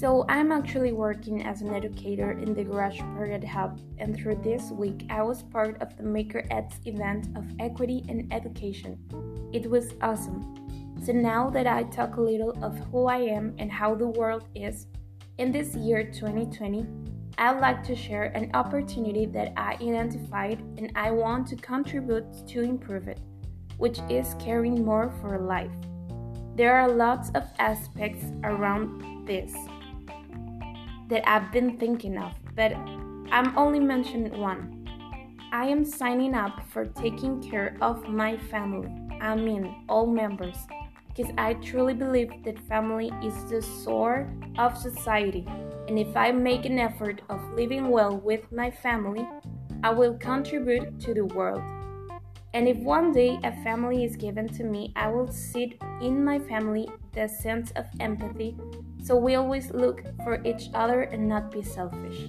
So, I'm actually working as an educator in the Garage Project Hub, and through this week, I was part of the Maker Ed's event of equity and education. It was awesome. So, now that I talk a little of who I am and how the world is, in this year 2020, I'd like to share an opportunity that I identified and I want to contribute to improve it, which is caring more for life. There are lots of aspects around this that I've been thinking of, but I'm only mentioning one. I am signing up for taking care of my family, I mean, all members, because I truly believe that family is the soul of society, and if I make an effort of living well with my family, I will contribute to the world. And if one day a family is given to me, I will see in my family the sense of empathy so we always look for each other and not be selfish.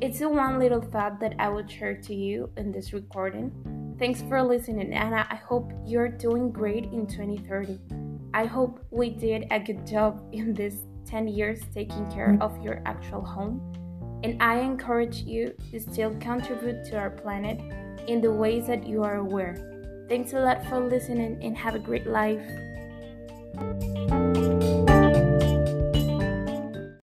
It's the one little thought that I would share to you in this recording. Thanks for listening, and I hope you're doing great in 2030. I hope we did a good job in these 10 years taking care of your actual home, and I encourage you to still contribute to our planet in the ways that you are aware. Thanks a lot for listening and have a great life.